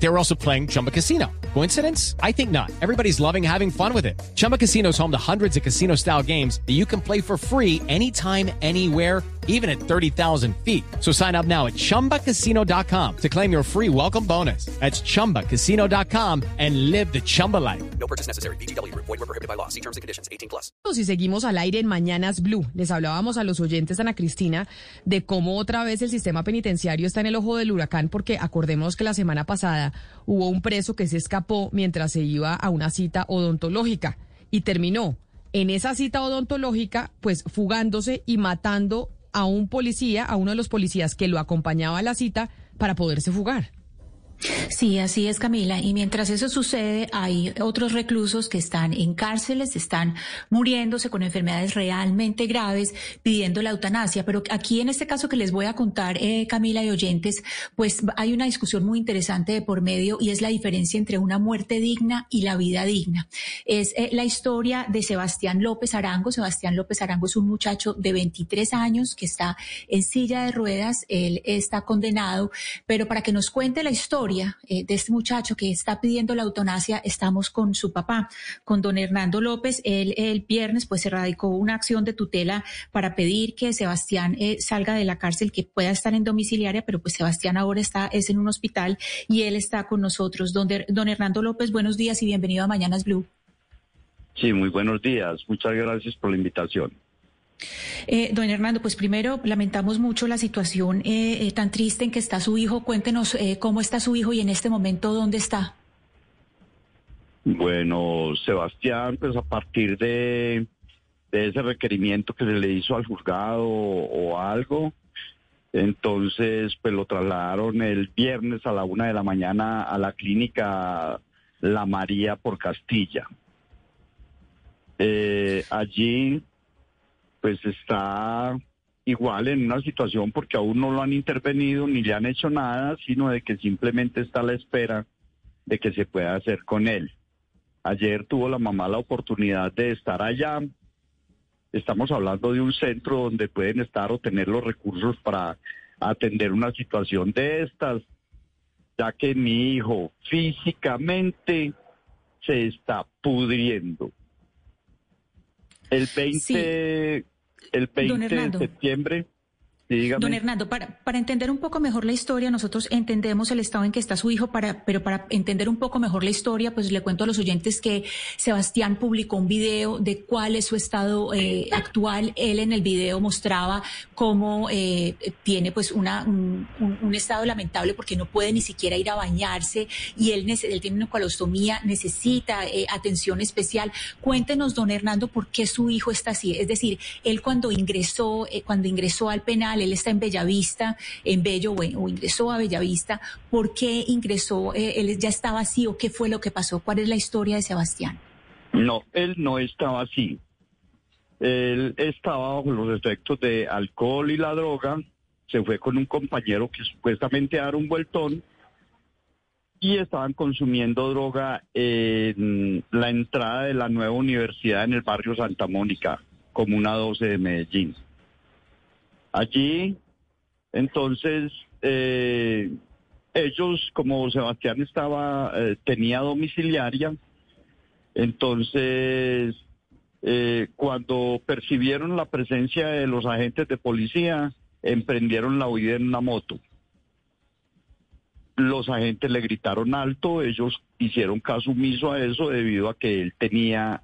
They were also playing Chumba Casino. Coincidence? I think not. Everybody's loving having fun with it. Chumba Casino is home to hundreds of casino style games that you can play for free anytime, anywhere, even at 30,000 feet. So sign up now at chumbacasino.com to claim your free welcome bonus. That's chumbacasino.com and live the Chumba life. No purchase necessary. BGW. Void were prohibited by law. See terms and conditions. 18 plus. Si seguimos al aire en Mañanas Blue, les hablábamos a los oyentes, Ana Cristina, de cómo otra vez el sistema penitenciario está en el ojo del huracán, porque acordemos que la semana pasada hubo un preso que se escapó mientras se iba a una cita odontológica y terminó en esa cita odontológica, pues fugándose y matando a un policía, a uno de los policías que lo acompañaba a la cita para poderse fugar. Sí, así es, Camila. Y mientras eso sucede, hay otros reclusos que están en cárceles, están muriéndose con enfermedades realmente graves, pidiendo la eutanasia. Pero aquí, en este caso que les voy a contar, eh, Camila y oyentes, pues hay una discusión muy interesante de por medio y es la diferencia entre una muerte digna y la vida digna. Es eh, la historia de Sebastián López Arango. Sebastián López Arango es un muchacho de 23 años que está en silla de ruedas. Él está condenado, pero para que nos cuente la historia, eh, de este muchacho que está pidiendo la eutanasia, estamos con su papá, con don Hernando López. Él el viernes pues se radicó una acción de tutela para pedir que Sebastián eh, salga de la cárcel, que pueda estar en domiciliaria, pero pues Sebastián ahora está, es en un hospital y él está con nosotros. Don, don Hernando López, buenos días y bienvenido a Mañanas Blue. Sí, muy buenos días. Muchas gracias por la invitación. Eh, don Hernando, pues primero lamentamos mucho la situación eh, eh, tan triste en que está su hijo. Cuéntenos eh, cómo está su hijo y en este momento dónde está. Bueno, Sebastián, pues a partir de, de ese requerimiento que se le hizo al juzgado o, o algo, entonces pues lo trasladaron el viernes a la una de la mañana a la clínica La María por Castilla. Eh, allí pues está igual en una situación porque aún no lo han intervenido ni le han hecho nada, sino de que simplemente está a la espera de que se pueda hacer con él. Ayer tuvo la mamá la oportunidad de estar allá. Estamos hablando de un centro donde pueden estar o tener los recursos para atender una situación de estas, ya que mi hijo físicamente se está pudriendo. El 20, Sí. El 20 de septiembre, Don Hernando, para, entender un poco mejor la historia, nosotros entendemos el estado en que está su hijo, pero para entender un poco mejor la historia, pues le cuento a los oyentes que Sebastián publicó un video de cuál es su estado eh, actual. Él en el video mostraba cómo eh, tiene pues un, estado lamentable porque no puede ni siquiera ir a bañarse y él, tiene una colostomía, necesita eh, atención especial. Cuéntenos, don Hernando, por qué su hijo está así. Es decir, él cuando ingresó, cuando ingresó al penal, él está en Bellavista, en Bello, o, o ingresó a Bellavista. ¿Por qué ingresó? Eh, él ya estaba así o qué fue lo que pasó? ¿Cuál es la historia de Sebastián? No, él no estaba así. Él estaba bajo los efectos de alcohol y la droga. Se fue con un compañero que supuestamente era un vueltón y estaban consumiendo droga en la entrada de la nueva universidad en el barrio Santa Mónica, Comuna 12 de Medellín. Allí, entonces, eh, ellos, como Sebastián estaba, eh, tenía domiciliaria, entonces, eh, cuando percibieron la presencia de los agentes de policía, emprendieron la huida en una moto. Los agentes le gritaron alto, ellos hicieron caso omiso a eso debido a que él tenía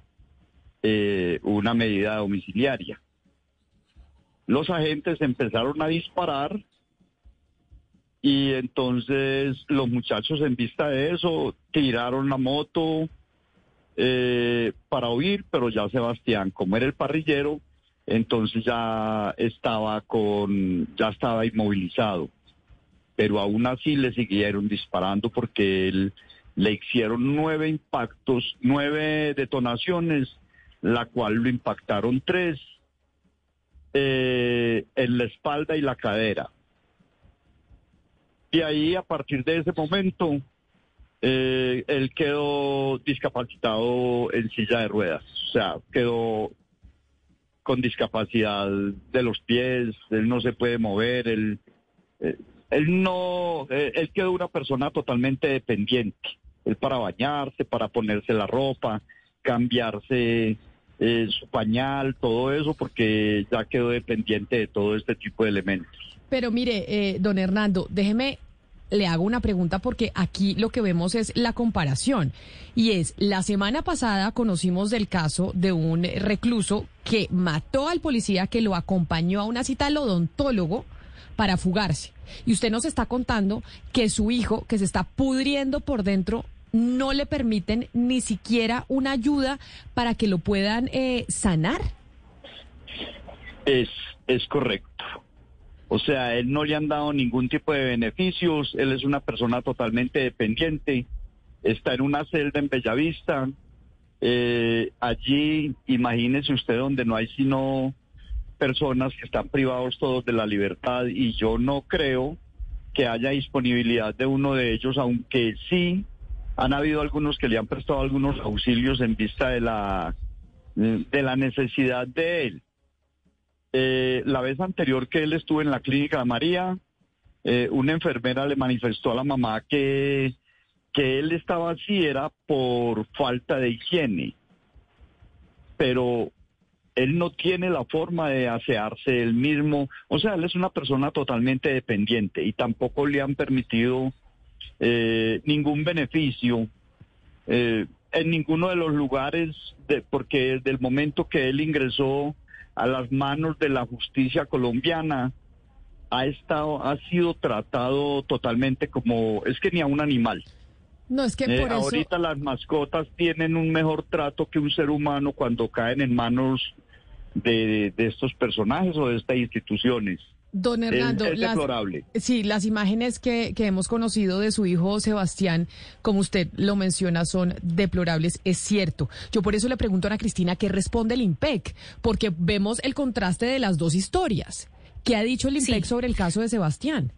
eh, una medida domiciliaria. Los agentes empezaron a disparar y entonces los muchachos en vista de eso tiraron la moto, eh, para huir, pero ya Sebastián, como era el parrillero, entonces ya estaba con, ya estaba inmovilizado. Pero aún así le siguieron disparando porque él, le hicieron nueve impactos, nueve detonaciones, la cual lo impactaron tres eh, en la espalda y la cadera. Y ahí, a partir de ese momento, eh, él quedó discapacitado en silla de ruedas, o sea, quedó con discapacidad de los pies, él no se puede mover, él, eh, él no, él quedó una persona totalmente dependiente, él para bañarse, para ponerse la ropa, cambiarse eh, su pañal, todo eso, porque ya quedó dependiente de todo este tipo de elementos. Pero mire, eh, don Hernando, déjeme, le hago una pregunta porque aquí lo que vemos es la comparación. Y es, la semana pasada conocimos del caso de un recluso que mató al policía que lo acompañó a una cita al odontólogo para fugarse. Y usted nos está contando que su hijo, que se está pudriendo por dentro, no le permiten ni siquiera una ayuda para que lo puedan eh, sanar. Es, es correcto. O sea, él no le han dado ningún tipo de beneficios, él es una persona totalmente dependiente, está en una celda en Bellavista, eh, allí imagínese usted donde no hay sino personas que están privados todos de la libertad y yo no creo que haya disponibilidad de uno de ellos, aunque sí han habido algunos que le han prestado algunos auxilios en vista de la de la necesidad de él. Eh, la vez anterior que él estuvo en la clínica de María, eh, una enfermera le manifestó a la mamá que, que él estaba así era por falta de higiene. Pero él no tiene la forma de asearse él mismo. O sea, él es una persona totalmente dependiente y tampoco le han permitido eh, ningún beneficio eh, en ninguno de los lugares, de, porque desde el momento que él ingresó a las manos de la justicia colombiana, ha estado, ha sido tratado totalmente como, es que ni a un animal. No, es que Eh, por eso... ahorita las mascotas tienen un mejor trato que un ser humano cuando caen en manos de, de estos personajes o de estas instituciones. Don Hernando, es las- deplorable. sí, las imágenes que, que hemos conocido de su hijo Sebastián, como usted lo menciona, son deplorables, es cierto. Yo por eso le pregunto a Ana Cristina qué responde el IMPEC, porque vemos el contraste de las dos historias. ¿Qué ha dicho el IMPEC Sí. sobre el caso de Sebastián?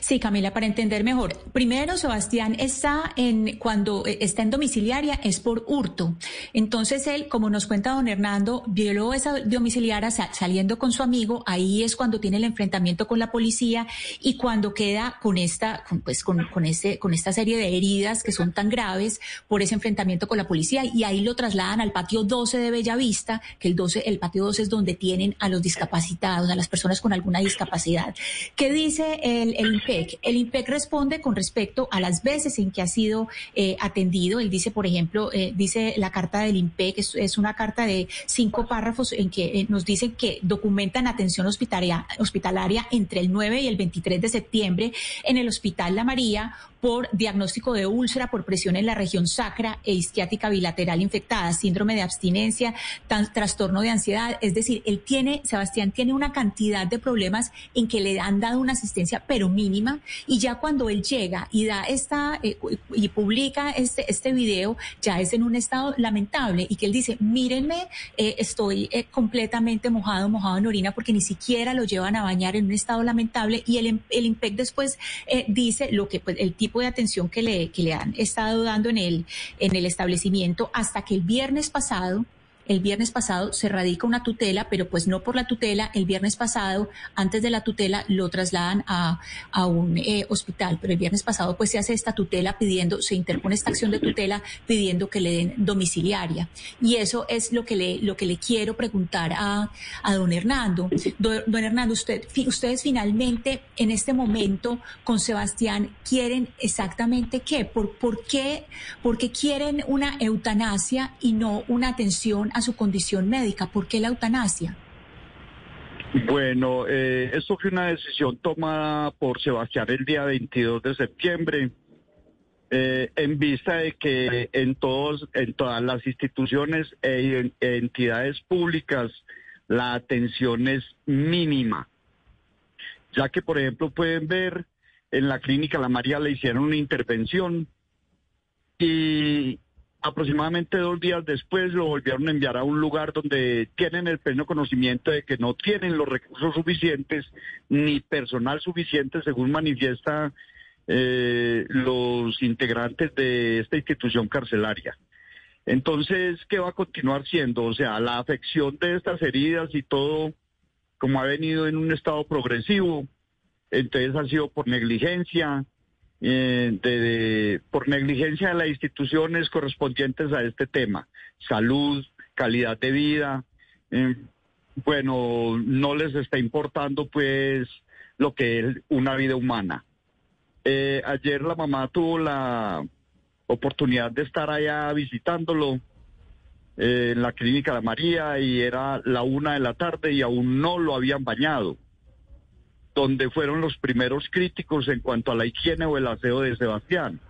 Sí, Camila, para entender mejor. Primero, Sebastián está en, cuando eh, está en domiciliaria es por hurto. Entonces él, como nos cuenta don Hernando, violó esa domiciliaria sa- saliendo con su amigo. Ahí es cuando tiene el enfrentamiento con la policía y cuando queda con esta, con, pues con, con ese, con esta serie de heridas que son tan graves por ese enfrentamiento con la policía y ahí lo trasladan al patio 12 de Bellavista, que el 12, el patio 12 es donde tienen a los discapacitados, a las personas con alguna discapacidad. ¿Qué dice el El IMPEC responde con respecto a las veces en que ha sido eh, atendido. Él dice, por ejemplo, eh, dice la carta del IMPEC, es, es una carta de cinco párrafos en que eh, nos dicen que documentan atención hospitalaria, hospitalaria entre el 9 y el 23 de septiembre en el Hospital La María por diagnóstico de úlcera por presión en la región sacra e isquiática bilateral infectada, síndrome de abstinencia, trastorno de ansiedad. Es decir, él tiene, Sebastián tiene una cantidad de problemas en que le han dado una asistencia, pero mínima. Y ya cuando él llega y da esta eh, y publica este, este video, ya es en un estado lamentable y que él dice, mírenme, eh, estoy eh, completamente mojado, mojado en orina porque ni siquiera lo llevan a bañar en un estado lamentable y el, el IMPEC después dice lo que pues el tipo de atención que le, que le han estado dando en el, en el establecimiento hasta que el viernes pasado el viernes pasado se radica una tutela, pero pues no por la tutela. El viernes pasado, antes de la tutela, lo trasladan a, a un eh, hospital, pero el viernes pasado pues se hace esta tutela pidiendo, se interpone esta acción de tutela pidiendo que le den domiciliaria. Y eso es lo que le, lo que le quiero preguntar a, a don Hernando. Don, Hernando, usted, ustedes finalmente en este momento con Sebastián quieren exactamente qué, por, por qué, por qué quieren una eutanasia y no una atención a su condición médica. ¿Por qué la eutanasia? Bueno, eh, esto fue una decisión tomada por Sebastián el día 22 de septiembre, eh, en vista de que en todos, en todas las instituciones e en- entidades públicas la atención es mínima, ya que por ejemplo pueden ver en la clínica La María le hicieron una intervención y aproximadamente dos días después lo volvieron a enviar a un lugar donde tienen el pleno conocimiento de que no tienen los recursos suficientes ni personal suficiente, según manifiesta eh, los integrantes de esta institución carcelaria. Entonces, ¿qué va a continuar siendo? O sea, la afección de estas heridas y todo, como ha venido en un estado progresivo, entonces ha sido por negligencia, eh, por negligencia de las instituciones correspondientes a este tema, salud, calidad de vida, eh, bueno, no les está importando pues lo que es una vida humana. Eh, ayer la mamá tuvo la oportunidad de estar allá visitándolo en la clínica de María y era la una de la tarde y aún no lo habían bañado donde fueron los primeros críticos en cuanto a la higiene o el aseo de Sebastián.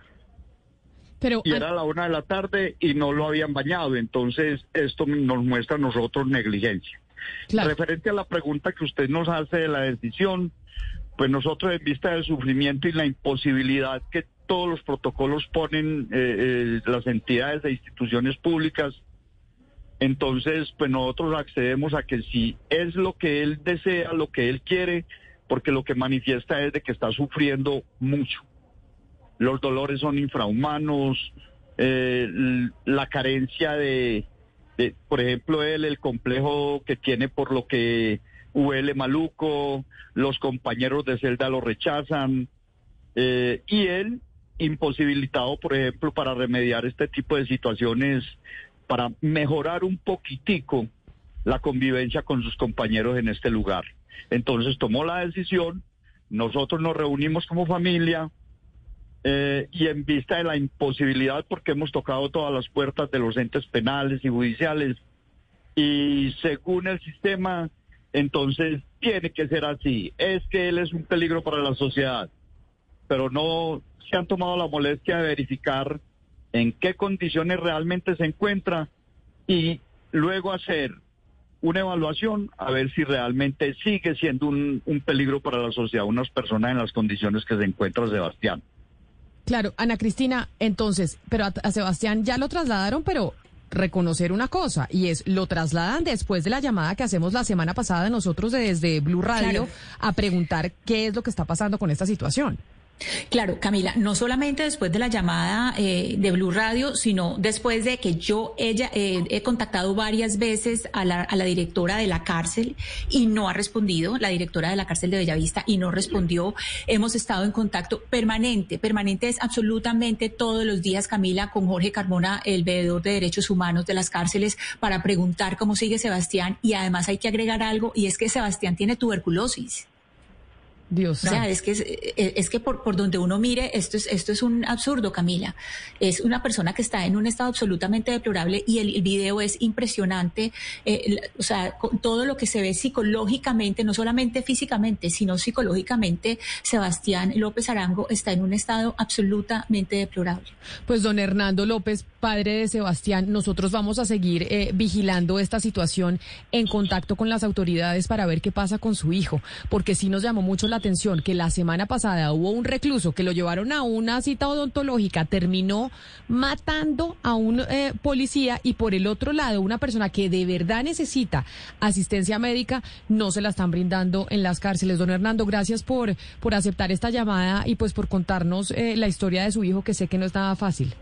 Pero, y era la una de la tarde y no lo habían bañado, entonces esto nos muestra a nosotros negligencia. Referente a la pregunta que usted nos hace de la decisión, pues nosotros en vista del sufrimiento y la imposibilidad que todos los protocolos ponen eh, eh, las entidades e instituciones públicas, entonces pues nosotros accedemos a que si es lo que él desea, lo que él quiere, porque lo que manifiesta es de que está sufriendo mucho. Los dolores son infrahumanos, eh, la carencia de, por ejemplo, él, el complejo que tiene por lo que huele maluco, los compañeros de celda lo rechazan, eh, y él imposibilitado, por ejemplo, para remediar este tipo de situaciones, para mejorar un poquitico la convivencia con sus compañeros en este lugar. Entonces tomó la decisión, nosotros nos reunimos como familia eh, y en vista de la imposibilidad, porque hemos tocado todas las puertas de los entes penales y judiciales, y según el sistema, entonces tiene que ser así. Es que él es un peligro para la sociedad, pero no se han tomado la molestia de verificar en qué condiciones realmente se encuentra y luego hacer una evaluación a ver si realmente sigue siendo un, peligro para la sociedad unas personas en las condiciones que se encuentra Sebastián. Claro, Ana Cristina, entonces, pero a, Sebastián ya lo trasladaron, pero reconocer una cosa, y es, lo trasladan después de la llamada que hacemos la semana pasada nosotros desde Blue Radio a preguntar qué es lo que está pasando con esta situación. Claro, Camila, no solamente después de la llamada eh, de Blue Radio, sino después de que yo ella eh, he contactado varias veces a la, a la, directora de la cárcel y no ha respondido, la directora de la cárcel de Bellavista y no respondió. Hemos estado en contacto permanente, permanente es absolutamente todos los días, Camila, con Jorge Carmona, el veedor de derechos humanos de las cárceles, para preguntar cómo sigue Sebastián y además hay que agregar algo y es que Sebastián tiene tuberculosis. Dios o sea, es que, es, es, que por, por donde uno mire, esto es, esto es un absurdo, Camila. Es una persona que está en un estado absolutamente deplorable y el, video es impresionante. Eh, o sea, con todo lo que se ve psicológicamente, no solamente físicamente, sino psicológicamente, Sebastián López Arango está en un estado absolutamente deplorable. Pues don Hernando López, padre de Sebastián, nosotros vamos a seguir eh, vigilando esta situación en contacto con las autoridades para ver qué pasa con su hijo, porque sí nos llamó mucho la atención que la semana pasada hubo un recluso que lo llevaron a una cita odontológica, terminó matando a un eh, policía y por el otro lado una persona que de verdad necesita asistencia médica no se la están brindando en las cárceles. Don Hernando, gracias por, por aceptar esta llamada y pues por contarnos eh, la historia de su hijo que sé que no es nada fácil.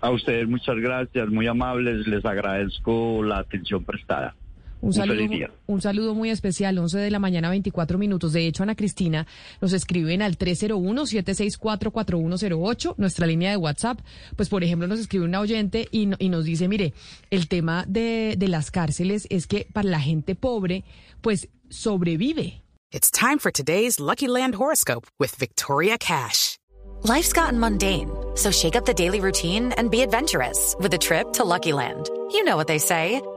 A ustedes muchas gracias, muy amables, les agradezco la atención prestada. Un saludo, un saludo muy especial, 11 de la mañana, 24 minutos. De hecho, Ana Cristina nos escriben al 301-764-4108, nuestra línea de WhatsApp. Pues, por ejemplo, nos escribe una oyente y, y nos dice, mire, el tema de, de las cárceles es que para la gente pobre, pues sobrevive. It's time for today's Lucky Land Horoscope with Victoria Cash. Life's gotten mundane, so shake up the daily routine and be adventurous with a trip to Lucky Land. You know what they say.